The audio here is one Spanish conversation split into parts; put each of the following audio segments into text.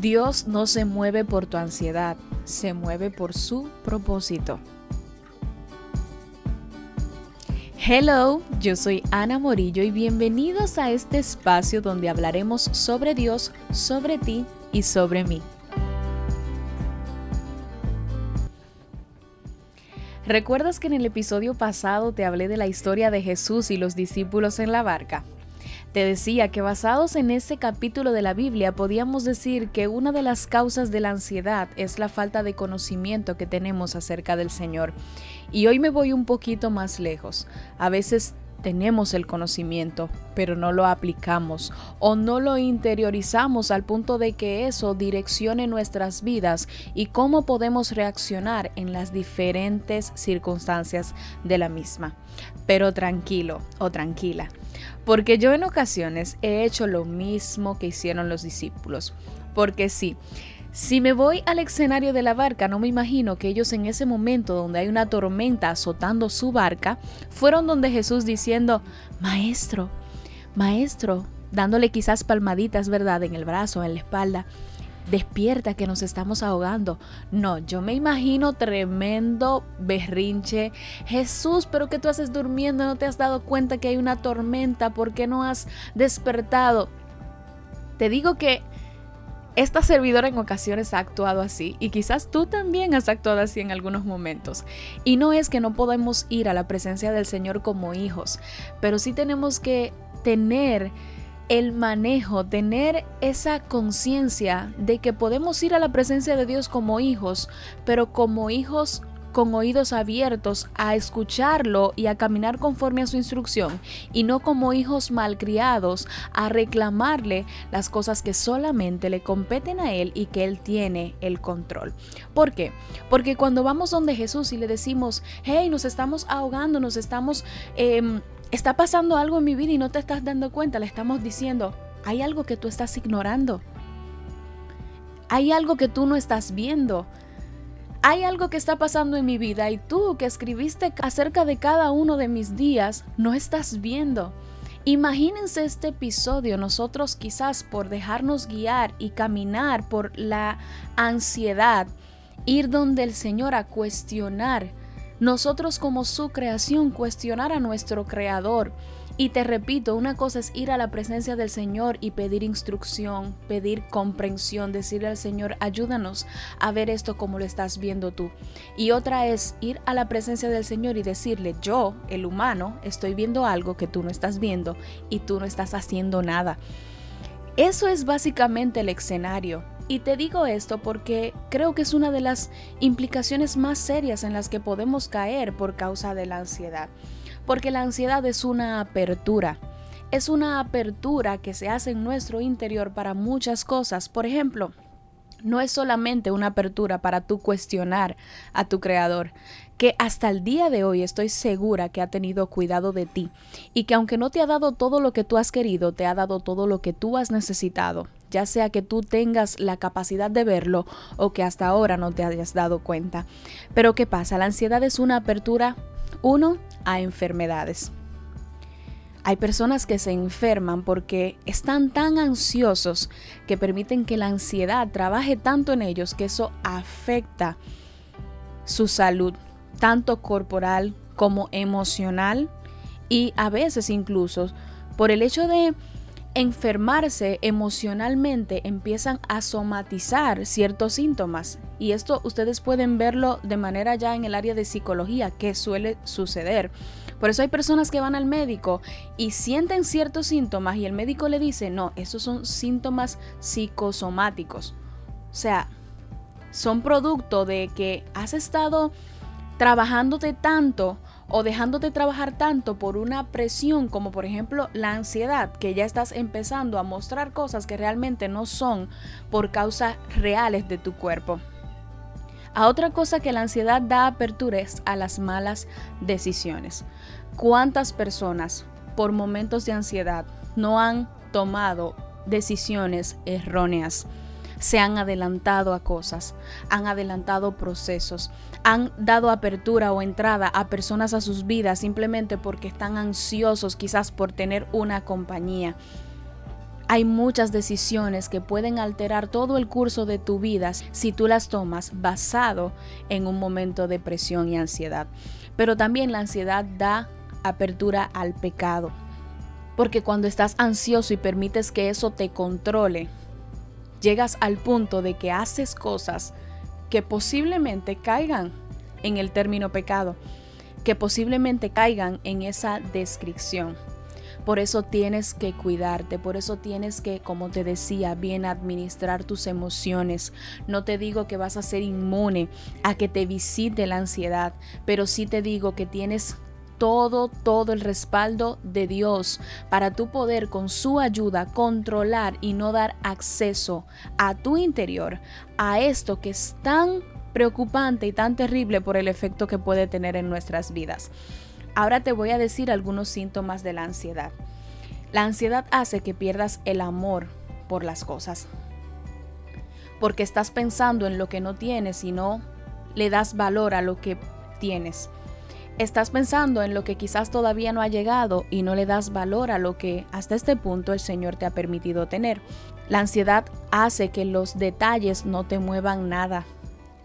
Dios no se mueve por tu ansiedad, se mueve por su propósito. Hello, yo soy Ana Morillo y bienvenidos a este espacio donde hablaremos sobre Dios, sobre ti y sobre mí. ¿Recuerdas que en el episodio pasado te hablé de la historia de Jesús y los discípulos en la barca? Te decía que basados en ese capítulo de la Biblia podíamos decir que una de las causas de la ansiedad es la falta de conocimiento que tenemos acerca del Señor. Y hoy me voy un poquito más lejos. A veces tenemos el conocimiento, pero no lo aplicamos o no lo interiorizamos al punto de que eso direccione nuestras vidas y cómo podemos reaccionar en las diferentes circunstancias de la misma. Pero tranquilo o tranquila, porque yo en ocasiones he hecho lo mismo que hicieron los discípulos. Porque sí, si me voy al escenario de la barca, no me imagino que ellos en ese momento donde hay una tormenta azotando su barca, fueron donde Jesús diciendo, Maestro, Maestro, dándole quizás palmaditas, ¿verdad?, en el brazo, en la espalda. Despierta que nos estamos ahogando. No, yo me imagino tremendo berrinche. Jesús, pero que tú haces durmiendo? ¿No te has dado cuenta que hay una tormenta? ¿Por qué no has despertado? Te digo que esta servidora en ocasiones ha actuado así y quizás tú también has actuado así en algunos momentos. Y no es que no podemos ir a la presencia del Señor como hijos, pero sí tenemos que tener el manejo, tener esa conciencia de que podemos ir a la presencia de Dios como hijos, pero como hijos con oídos abiertos a escucharlo y a caminar conforme a su instrucción y no como hijos malcriados a reclamarle las cosas que solamente le competen a él y que él tiene el control. ¿Por qué? Porque cuando vamos donde Jesús y le decimos, hey, nos estamos ahogando, nos estamos, em, está pasando algo en mi vida y no te estás dando cuenta, le estamos diciendo, hay algo que tú estás ignorando. Hay algo que tú no estás viendo hay algo que está pasando en mi vida y tú que escribiste acerca de cada uno de mis días, no estás viendo. Imagínense este episodio, nosotros quizás por dejarnos guiar y caminar por la ansiedad, ir donde el Señor a cuestionar, nosotros como su creación, cuestionar a nuestro Creador y te repito, una cosa es ir a la presencia del Señor y pedir instrucción, pedir comprensión, decirle al Señor, ayúdanos a ver esto como lo estás viendo tú. Y otra es ir a la presencia del Señor y decirle, yo, el humano, estoy viendo algo que tú no estás viendo y tú no estás haciendo nada. Eso es básicamente el escenario. Y te digo esto porque creo que es una de las implicaciones más serias en las que podemos caer por causa de la ansiedad porque la ansiedad es una apertura. Es una apertura que se hace en nuestro interior para muchas cosas. Por ejemplo, no es solamente una apertura para tú cuestionar a tu creador, que hasta el día de hoy estoy segura que ha tenido cuidado de ti y que aunque no te ha dado todo lo que tú has querido, te ha dado todo lo que tú has necesitado, ya sea que tú tengas la capacidad de verlo o que hasta ahora no te hayas dado cuenta. Pero ¿qué pasa? La ansiedad es una apertura uno, a enfermedades. Hay personas que se enferman porque están tan ansiosos que permiten que la ansiedad trabaje tanto en ellos que eso afecta su salud, tanto corporal como emocional y a veces incluso por el hecho de enfermarse emocionalmente empiezan a somatizar ciertos síntomas. Y esto ustedes pueden verlo de manera ya en el área de psicología, que suele suceder. Por eso hay personas que van al médico y sienten ciertos síntomas y el médico le dice, no, esos son síntomas psicosomáticos. O sea, son producto de que has estado trabajándote tanto o dejándote trabajar tanto por una presión como por ejemplo la ansiedad, que ya estás empezando a mostrar cosas que realmente no son por causas reales de tu cuerpo. A otra cosa que la ansiedad da apertura es a las malas decisiones. ¿Cuántas personas por momentos de ansiedad no han tomado decisiones erróneas? Se han adelantado a cosas, han adelantado procesos, han dado apertura o entrada a personas a sus vidas simplemente porque están ansiosos quizás por tener una compañía. Hay muchas decisiones que pueden alterar todo el curso de tu vida si tú las tomas basado en un momento de presión y ansiedad. Pero también la ansiedad da apertura al pecado. Porque cuando estás ansioso y permites que eso te controle, llegas al punto de que haces cosas que posiblemente caigan en el término pecado, que posiblemente caigan en esa descripción. Por eso tienes que cuidarte, por eso tienes que, como te decía, bien administrar tus emociones. No te digo que vas a ser inmune a que te visite la ansiedad, pero sí te digo que tienes todo, todo el respaldo de Dios para tu poder con su ayuda controlar y no dar acceso a tu interior a esto que es tan preocupante y tan terrible por el efecto que puede tener en nuestras vidas. Ahora te voy a decir algunos síntomas de la ansiedad. La ansiedad hace que pierdas el amor por las cosas. Porque estás pensando en lo que no tienes y no le das valor a lo que tienes. Estás pensando en lo que quizás todavía no ha llegado y no le das valor a lo que hasta este punto el Señor te ha permitido tener. La ansiedad hace que los detalles no te muevan nada.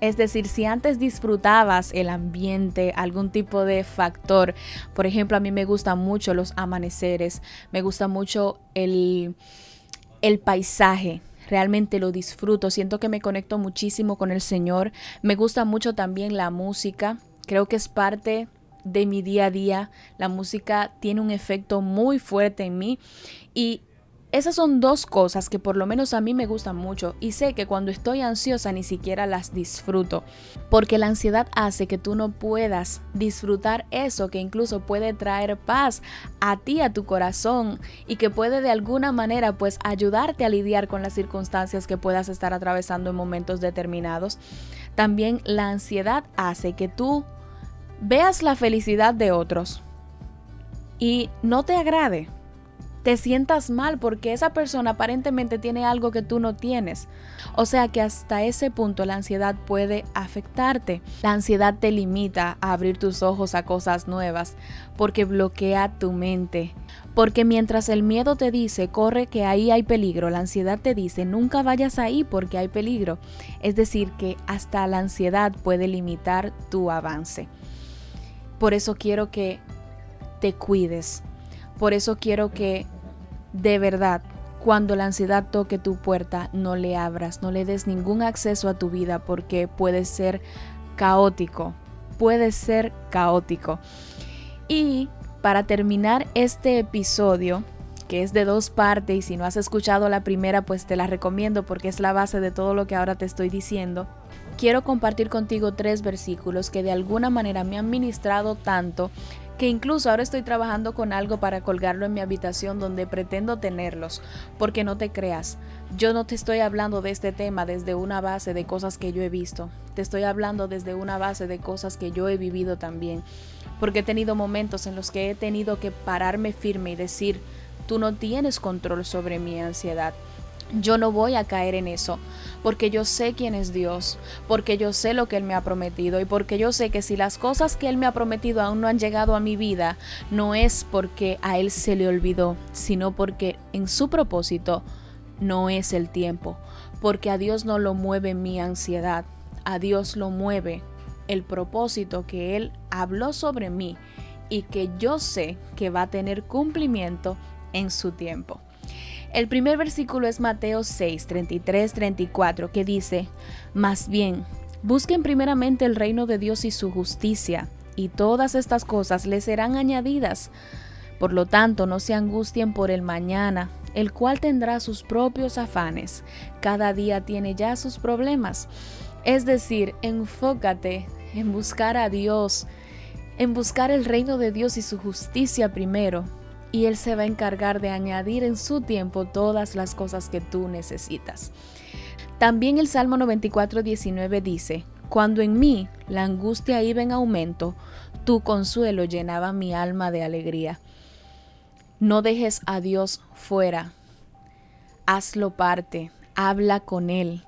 Es decir, si antes disfrutabas el ambiente, algún tipo de factor, por ejemplo, a mí me gustan mucho los amaneceres, me gusta mucho el, el paisaje, realmente lo disfruto, siento que me conecto muchísimo con el Señor, me gusta mucho también la música, creo que es parte de mi día a día. La música tiene un efecto muy fuerte en mí y esas son dos cosas que por lo menos a mí me gustan mucho y sé que cuando estoy ansiosa ni siquiera las disfruto, porque la ansiedad hace que tú no puedas disfrutar eso que incluso puede traer paz a ti, a tu corazón y que puede de alguna manera pues ayudarte a lidiar con las circunstancias que puedas estar atravesando en momentos determinados. También la ansiedad hace que tú veas la felicidad de otros y no te agrade, te sientas mal porque esa persona aparentemente tiene algo que tú no tienes. O sea que hasta ese punto la ansiedad puede afectarte. La ansiedad te limita a abrir tus ojos a cosas nuevas porque bloquea tu mente. Porque mientras el miedo te dice, corre que ahí hay peligro, la ansiedad te dice, nunca vayas ahí porque hay peligro. Es decir, que hasta la ansiedad puede limitar tu avance. Por eso quiero que te cuides. Por eso quiero que de verdad, cuando la ansiedad toque tu puerta, no le abras, no le des ningún acceso a tu vida porque puede ser caótico. Puede ser caótico. Y para terminar este episodio, que es de dos partes y si no has escuchado la primera, pues te la recomiendo porque es la base de todo lo que ahora te estoy diciendo quiero compartir contigo tres versículos que de alguna manera me han ministrado tanto que incluso ahora estoy trabajando con algo para colgarlo en mi habitación donde pretendo tenerlos, porque no te creas, yo no te estoy hablando de este tema desde una base de cosas que yo he visto, te estoy hablando desde una base de cosas que yo he vivido también, porque he tenido momentos en los que he tenido que pararme firme y decir, tú no tienes control sobre mi ansiedad yo no voy a caer en eso, porque yo sé quién es Dios, porque yo sé lo que Él me ha prometido y porque yo sé que si las cosas que Él me ha prometido aún no han llegado a mi vida, no es porque a Él se le olvidó, sino porque en su propósito no es el tiempo, porque a Dios no lo mueve mi ansiedad, a Dios lo mueve el propósito que Él habló sobre mí y que yo sé que va a tener cumplimiento en su tiempo. El primer versículo es Mateo 6, 33, 34, que dice, Más bien, busquen primeramente el reino de Dios y su justicia, y todas estas cosas les serán añadidas. Por lo tanto, no se angustien por el mañana, el cual tendrá sus propios afanes. Cada día tiene ya sus problemas. Es decir, enfócate en buscar a Dios, en buscar el reino de Dios y su justicia primero, y Él se va a encargar de añadir en su tiempo todas las cosas que tú necesitas. También el Salmo 94, 19 dice, Cuando en mí la angustia iba en aumento, tu consuelo llenaba mi alma de alegría. No dejes a Dios fuera, hazlo parte, habla con Él.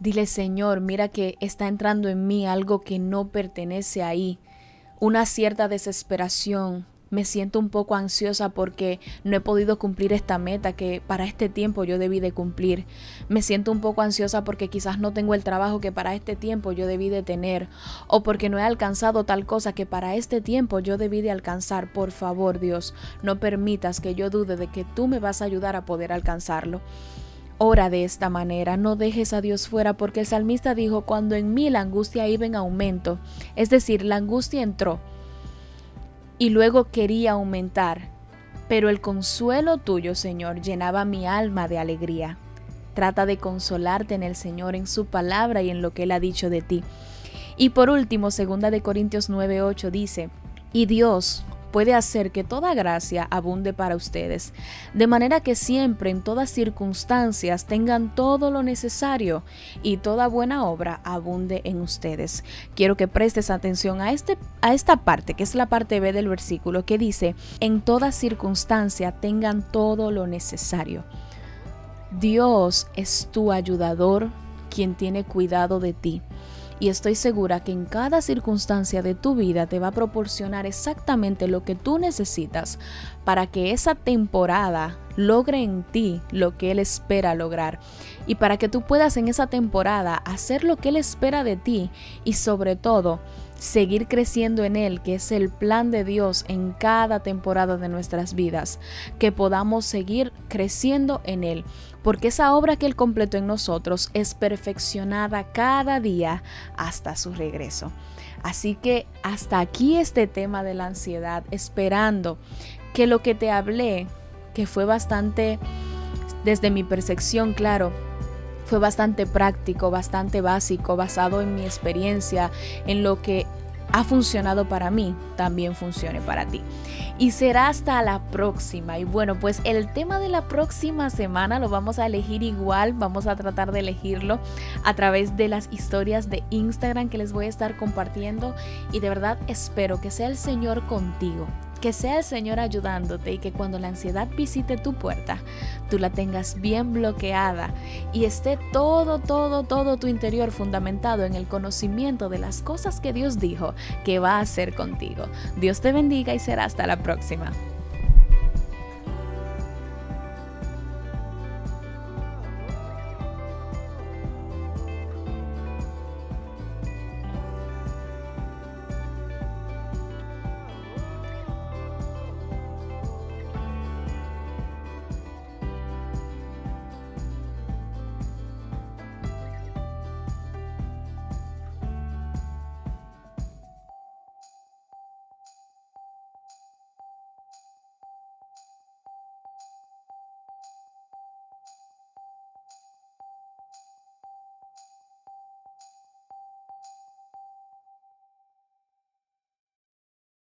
Dile, Señor, mira que está entrando en mí algo que no pertenece ahí, una cierta desesperación, me siento un poco ansiosa porque no he podido cumplir esta meta que para este tiempo yo debí de cumplir. Me siento un poco ansiosa porque quizás no tengo el trabajo que para este tiempo yo debí de tener o porque no he alcanzado tal cosa que para este tiempo yo debí de alcanzar. Por favor, Dios, no permitas que yo dude de que tú me vas a ayudar a poder alcanzarlo. Ora de esta manera, no dejes a Dios fuera, porque el salmista dijo, cuando en mí la angustia iba en aumento, es decir, la angustia entró y luego quería aumentar, pero el consuelo tuyo, Señor, llenaba mi alma de alegría. Trata de consolarte en el Señor, en su palabra y en lo que Él ha dicho de ti. Y por último, segunda de Corintios 9:8 dice, y Dios, puede hacer que toda gracia abunde para ustedes, de manera que siempre en todas circunstancias tengan todo lo necesario y toda buena obra abunde en ustedes. Quiero que prestes atención a, este, a esta parte, que es la parte B del versículo, que dice, en toda circunstancia tengan todo lo necesario. Dios es tu ayudador, quien tiene cuidado de ti y estoy segura que en cada circunstancia de tu vida te va a proporcionar exactamente lo que tú necesitas para que esa temporada logre en ti lo que Él espera lograr. Y para que tú puedas en esa temporada hacer lo que Él espera de ti y sobre todo seguir creciendo en Él, que es el plan de Dios en cada temporada de nuestras vidas, que podamos seguir creciendo en Él, porque esa obra que Él completó en nosotros es perfeccionada cada día hasta su regreso. Así que hasta aquí este tema de la ansiedad, esperando que lo que te hablé, que fue bastante, desde mi percepción, claro, fue bastante práctico, bastante básico, basado en mi experiencia, en lo que ha funcionado para mí, también funcione para ti. Y será hasta la próxima. Y bueno, pues el tema de la próxima semana lo vamos a elegir igual, vamos a tratar de elegirlo a través de las historias de Instagram que les voy a estar compartiendo. Y de verdad espero que sea el Señor contigo que sea el Señor ayudándote y que cuando la ansiedad visite tu puerta, tú la tengas bien bloqueada y esté todo, todo, todo tu interior fundamentado en el conocimiento de las cosas que Dios dijo que va a hacer contigo. Dios te bendiga y será hasta la próxima.